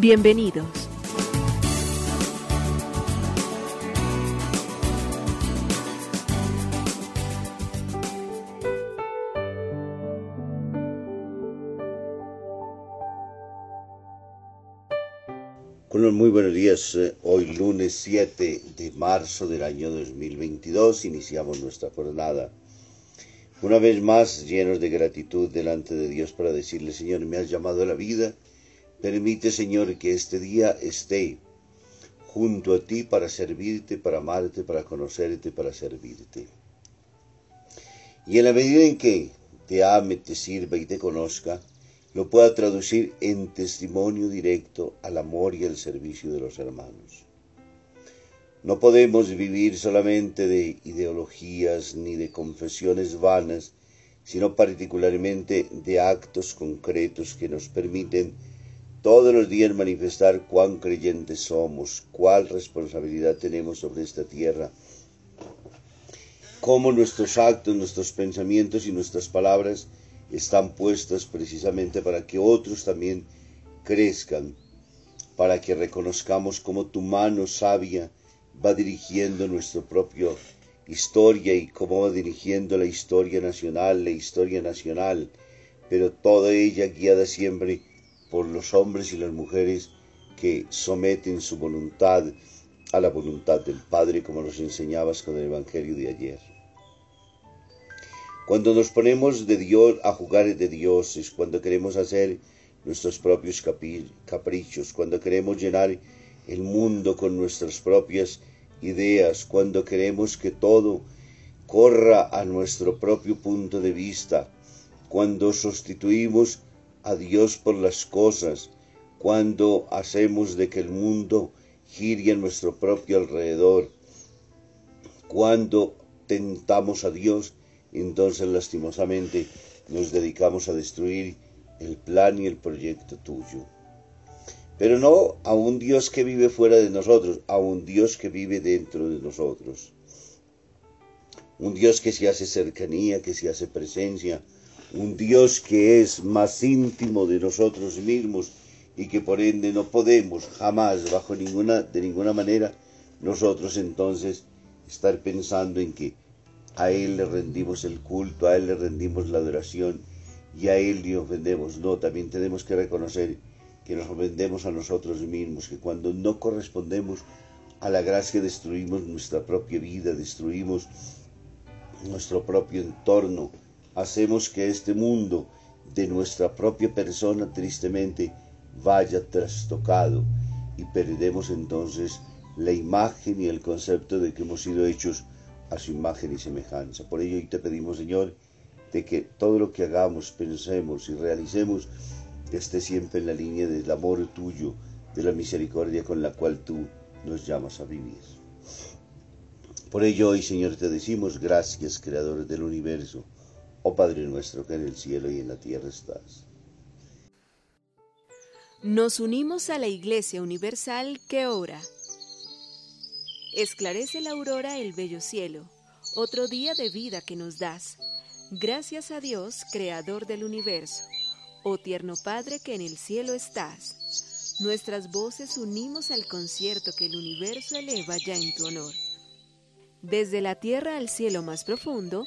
Bienvenidos. Muy buenos días. Eh, hoy lunes 7 de marzo del año 2022 iniciamos nuestra jornada. Una vez más llenos de gratitud delante de Dios para decirle, Señor, me has llamado a la vida. Permite, Señor, que este día esté junto a ti para servirte, para amarte, para conocerte, para servirte. Y en la medida en que te ame, te sirva y te conozca, lo pueda traducir en testimonio directo al amor y al servicio de los hermanos. No podemos vivir solamente de ideologías ni de confesiones vanas, sino particularmente de actos concretos que nos permiten todos los días manifestar cuán creyentes somos, cuál responsabilidad tenemos sobre esta tierra, cómo nuestros actos, nuestros pensamientos y nuestras palabras están puestas precisamente para que otros también crezcan, para que reconozcamos cómo tu mano sabia va dirigiendo nuestra propia historia y cómo va dirigiendo la historia nacional, la historia nacional, pero toda ella guiada siempre por los hombres y las mujeres que someten su voluntad a la voluntad del Padre, como nos enseñabas con el Evangelio de ayer. Cuando nos ponemos de Dios a jugar de dioses, cuando queremos hacer nuestros propios caprichos, cuando queremos llenar el mundo con nuestras propias ideas, cuando queremos que todo corra a nuestro propio punto de vista, cuando sustituimos a Dios por las cosas, cuando hacemos de que el mundo gire a nuestro propio alrededor, cuando tentamos a Dios entonces lastimosamente nos dedicamos a destruir el plan y el proyecto tuyo. Pero no a un Dios que vive fuera de nosotros, a un Dios que vive dentro de nosotros. Un Dios que se hace cercanía, que se hace presencia, un Dios que es más íntimo de nosotros mismos y que por ende no podemos jamás, bajo ninguna, de ninguna manera, nosotros entonces estar pensando en que a Él le rendimos el culto, a Él le rendimos la adoración y a Él le ofendemos. No, también tenemos que reconocer que nos ofendemos a nosotros mismos, que cuando no correspondemos a la gracia destruimos nuestra propia vida, destruimos nuestro propio entorno, hacemos que este mundo de nuestra propia persona tristemente vaya trastocado y perdemos entonces la imagen y el concepto de que hemos sido hechos a su imagen y semejanza. Por ello hoy te pedimos, Señor, de que todo lo que hagamos, pensemos y realicemos esté siempre en la línea del amor tuyo, de la misericordia con la cual tú nos llamas a vivir. Por ello hoy, Señor, te decimos gracias, Creador del universo, oh Padre nuestro que en el cielo y en la tierra estás. Nos unimos a la Iglesia Universal que ora Esclarece la aurora el bello cielo, otro día de vida que nos das. Gracias a Dios, Creador del universo, oh tierno Padre que en el cielo estás. Nuestras voces unimos al concierto que el universo eleva ya en tu honor. Desde la tierra al cielo más profundo,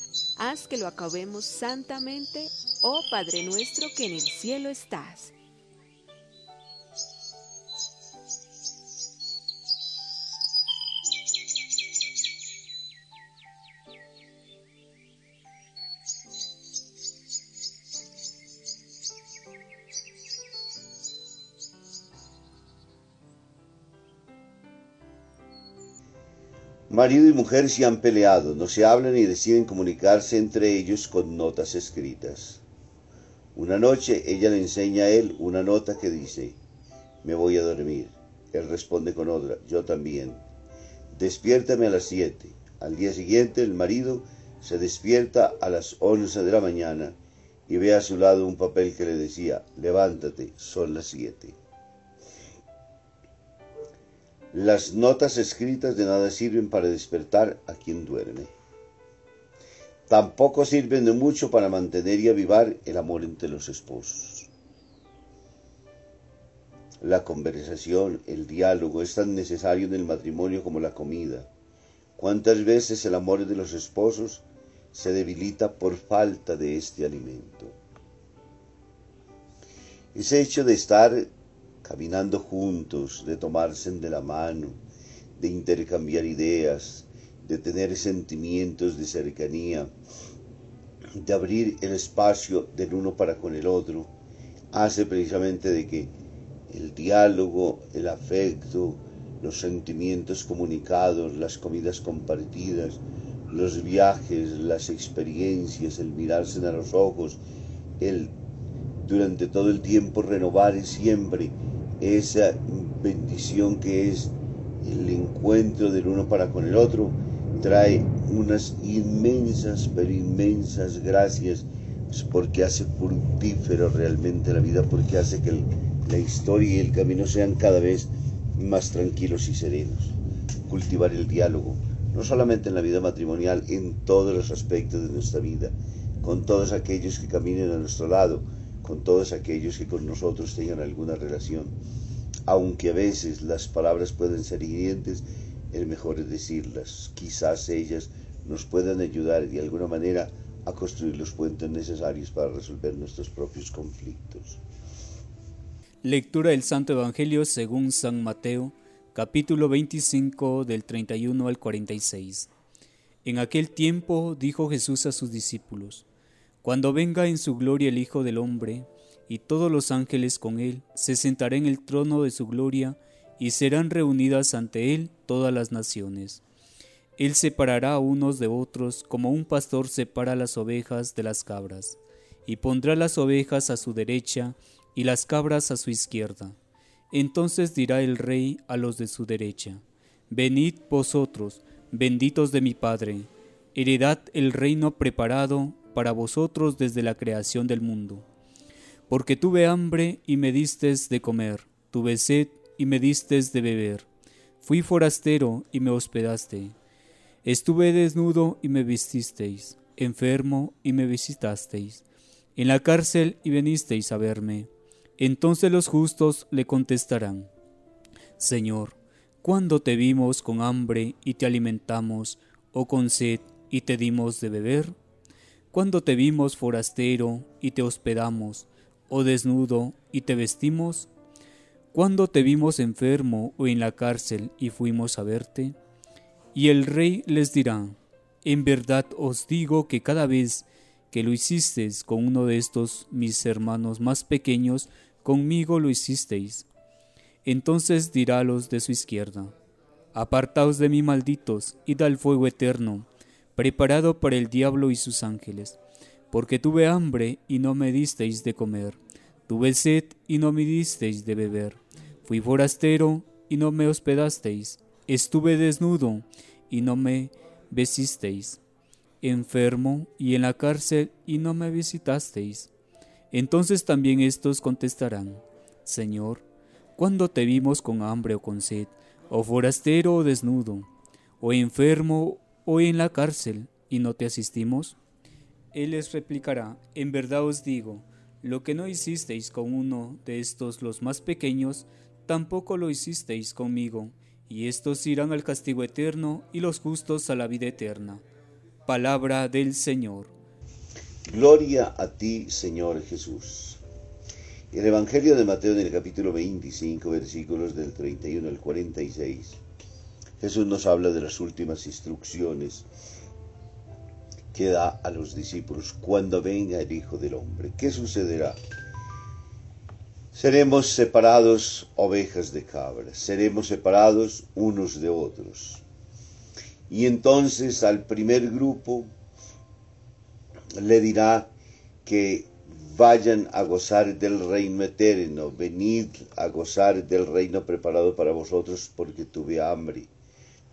Haz que lo acabemos santamente, oh Padre nuestro que en el cielo estás. Marido y mujer se han peleado, no se hablan y deciden comunicarse entre ellos con notas escritas. Una noche ella le enseña a él una nota que dice, me voy a dormir. Él responde con otra, yo también. Despiértame a las siete. Al día siguiente el marido se despierta a las once de la mañana y ve a su lado un papel que le decía, levántate, son las siete. Las notas escritas de nada sirven para despertar a quien duerme. Tampoco sirven de mucho para mantener y avivar el amor entre los esposos. La conversación, el diálogo es tan necesario en el matrimonio como la comida. ¿Cuántas veces el amor de los esposos se debilita por falta de este alimento? Ese hecho de estar caminando juntos, de tomarse de la mano, de intercambiar ideas, de tener sentimientos de cercanía, de abrir el espacio del uno para con el otro, hace precisamente de que el diálogo, el afecto, los sentimientos comunicados, las comidas compartidas, los viajes, las experiencias, el mirarse a los ojos, el durante todo el tiempo renovar siempre esa bendición que es el encuentro del uno para con el otro, trae unas inmensas, pero inmensas gracias, pues, porque hace fructífero realmente la vida, porque hace que la historia y el camino sean cada vez más tranquilos y serenos. Cultivar el diálogo, no solamente en la vida matrimonial, en todos los aspectos de nuestra vida, con todos aquellos que caminen a nuestro lado, con todos aquellos que con nosotros tengan alguna relación. Aunque a veces las palabras pueden ser hirientes, el mejor es decirlas. Quizás ellas nos puedan ayudar de alguna manera a construir los puentes necesarios para resolver nuestros propios conflictos. Lectura del Santo Evangelio según San Mateo, capítulo 25 del 31 al 46. En aquel tiempo dijo Jesús a sus discípulos, cuando venga en su gloria el Hijo del Hombre, y todos los ángeles con él, se sentará en el trono de su gloria, y serán reunidas ante él todas las naciones. Él separará a unos de otros, como un pastor separa las ovejas de las cabras, y pondrá las ovejas a su derecha y las cabras a su izquierda. Entonces dirá el rey a los de su derecha, Venid vosotros, benditos de mi Padre, heredad el reino preparado para vosotros desde la creación del mundo. Porque tuve hambre y me distes de comer, tuve sed y me distes de beber, fui forastero y me hospedaste, estuve desnudo y me vististeis, enfermo y me visitasteis, en la cárcel y venisteis a verme. Entonces los justos le contestarán, Señor, ¿cuándo te vimos con hambre y te alimentamos, o con sed y te dimos de beber? Cuando te vimos forastero y te hospedamos, o desnudo y te vestimos? cuando te vimos enfermo o en la cárcel y fuimos a verte? Y el rey les dirá, en verdad os digo que cada vez que lo hicisteis con uno de estos mis hermanos más pequeños, conmigo lo hicisteis. Entonces dirá a los de su izquierda, Apartaos de mí malditos, id al fuego eterno, preparado para el diablo y sus ángeles. Porque tuve hambre y no me disteis de comer, tuve sed y no me disteis de beber, fui forastero y no me hospedasteis, estuve desnudo y no me vestisteis, enfermo y en la cárcel y no me visitasteis. Entonces también estos contestarán, Señor, ¿cuándo te vimos con hambre o con sed, o forastero o desnudo, o enfermo o en la cárcel y no te asistimos? Él les replicará, en verdad os digo, lo que no hicisteis con uno de estos los más pequeños, tampoco lo hicisteis conmigo, y estos irán al castigo eterno y los justos a la vida eterna. Palabra del Señor. Gloria a ti, Señor Jesús. El Evangelio de Mateo en el capítulo 25, versículos del 31 al 46 Jesús nos habla de las últimas instrucciones que da a los discípulos cuando venga el Hijo del Hombre. ¿Qué sucederá? Seremos separados ovejas de cabras, seremos separados unos de otros. Y entonces al primer grupo le dirá que vayan a gozar del reino eterno, venid a gozar del reino preparado para vosotros porque tuve hambre,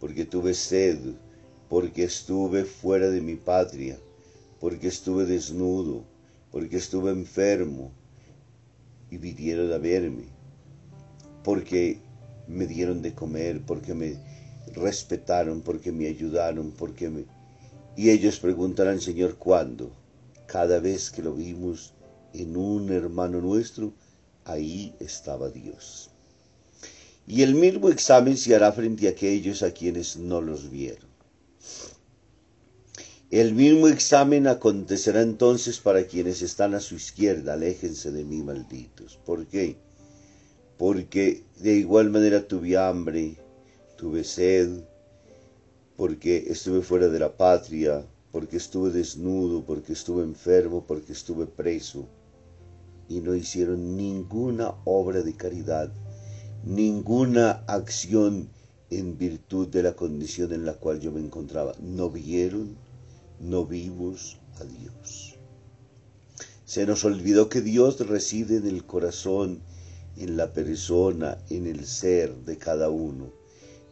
porque tuve sed, porque estuve fuera de mi patria, porque estuve desnudo, porque estuve enfermo y vinieron a verme, porque me dieron de comer, porque me respetaron, porque me ayudaron, porque me... Y ellos preguntarán, Señor, ¿cuándo? Cada vez que lo vimos en un hermano nuestro, ahí estaba Dios. Y el mismo examen se hará frente a aquellos a quienes no los vieron. El mismo examen acontecerá entonces para quienes están a su izquierda, aléjense de mí, malditos. ¿Por qué? Porque de igual manera tuve hambre, tuve sed, porque estuve fuera de la patria, porque estuve desnudo, porque estuve enfermo, porque estuve preso, y no hicieron ninguna obra de caridad, ninguna acción en virtud de la condición en la cual yo me encontraba. No vieron, no vimos a Dios. Se nos olvidó que Dios reside en el corazón, en la persona, en el ser de cada uno.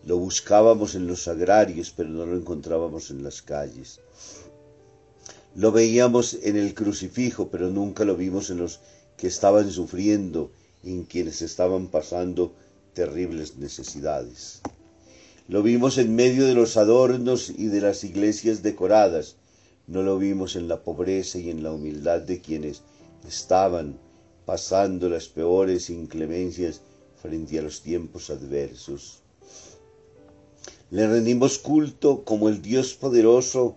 Lo buscábamos en los agrarios, pero no lo encontrábamos en las calles. Lo veíamos en el crucifijo, pero nunca lo vimos en los que estaban sufriendo, en quienes estaban pasando terribles necesidades. Lo vimos en medio de los adornos y de las iglesias decoradas. No lo vimos en la pobreza y en la humildad de quienes estaban pasando las peores inclemencias frente a los tiempos adversos. Le rendimos culto como el Dios poderoso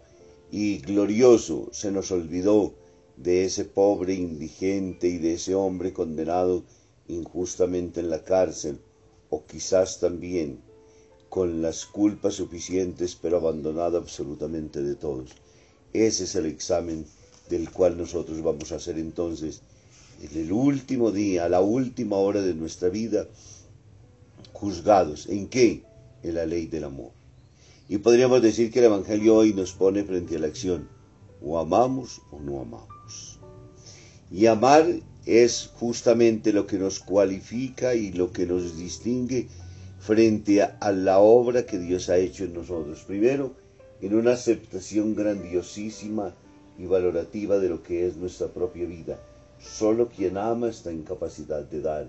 y glorioso. Se nos olvidó de ese pobre indigente y de ese hombre condenado injustamente en la cárcel, o quizás también con las culpas suficientes, pero abandonado absolutamente de todos. Ese es el examen del cual nosotros vamos a hacer entonces en el último día, a la última hora de nuestra vida, juzgados. ¿En qué? En la ley del amor. Y podríamos decir que el Evangelio hoy nos pone frente a la acción. O amamos o no amamos. Y amar es justamente lo que nos cualifica y lo que nos distingue frente a, la obra que Dios ha hecho en nosotros. Primero, en una aceptación grandiosísima y valorativa de lo que es nuestra propia vida. Solo quien ama está en capacidad de dar.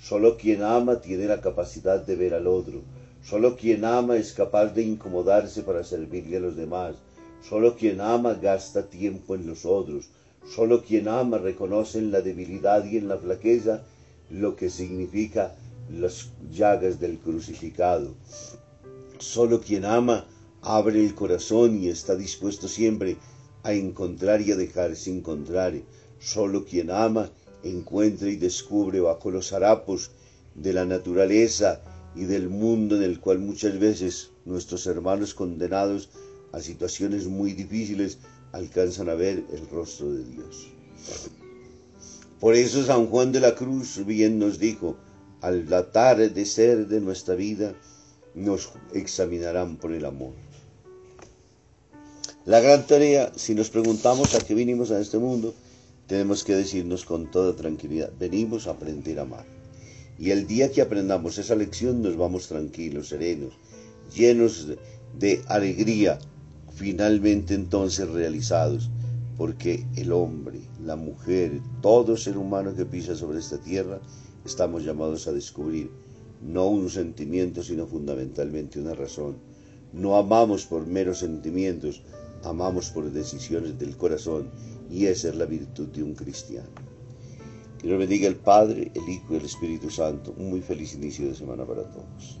Solo quien ama tiene la capacidad de ver al otro. Solo quien ama es capaz de incomodarse para servirle a los demás. Solo quien ama gasta tiempo en los otros. Solo quien ama reconoce en la debilidad y en la flaqueza lo que significa las llagas del crucificado. Solo quien ama abre el corazón y está dispuesto siempre a encontrar y a dejarse encontrar. Solo quien ama encuentra y descubre bajo los harapos de la naturaleza y del mundo en el cual muchas veces nuestros hermanos condenados a situaciones muy difíciles alcanzan a ver el rostro de Dios. Por eso San Juan de la Cruz bien nos dijo, al ser de nuestra vida, nos examinarán por el amor. La gran tarea, si nos preguntamos a qué vinimos a este mundo, tenemos que decirnos con toda tranquilidad, venimos a aprender a amar. Y el día que aprendamos esa lección nos vamos tranquilos, serenos, llenos de alegría, finalmente entonces realizados, porque el hombre, la mujer, todo ser humano que pisa sobre esta tierra, estamos llamados a descubrir no un sentimiento, sino fundamentalmente una razón. No amamos por meros sentimientos, amamos por decisiones del corazón y esa es la virtud de un cristiano. Que nos bendiga el Padre, el Hijo y el Espíritu Santo. Un muy feliz inicio de semana para todos.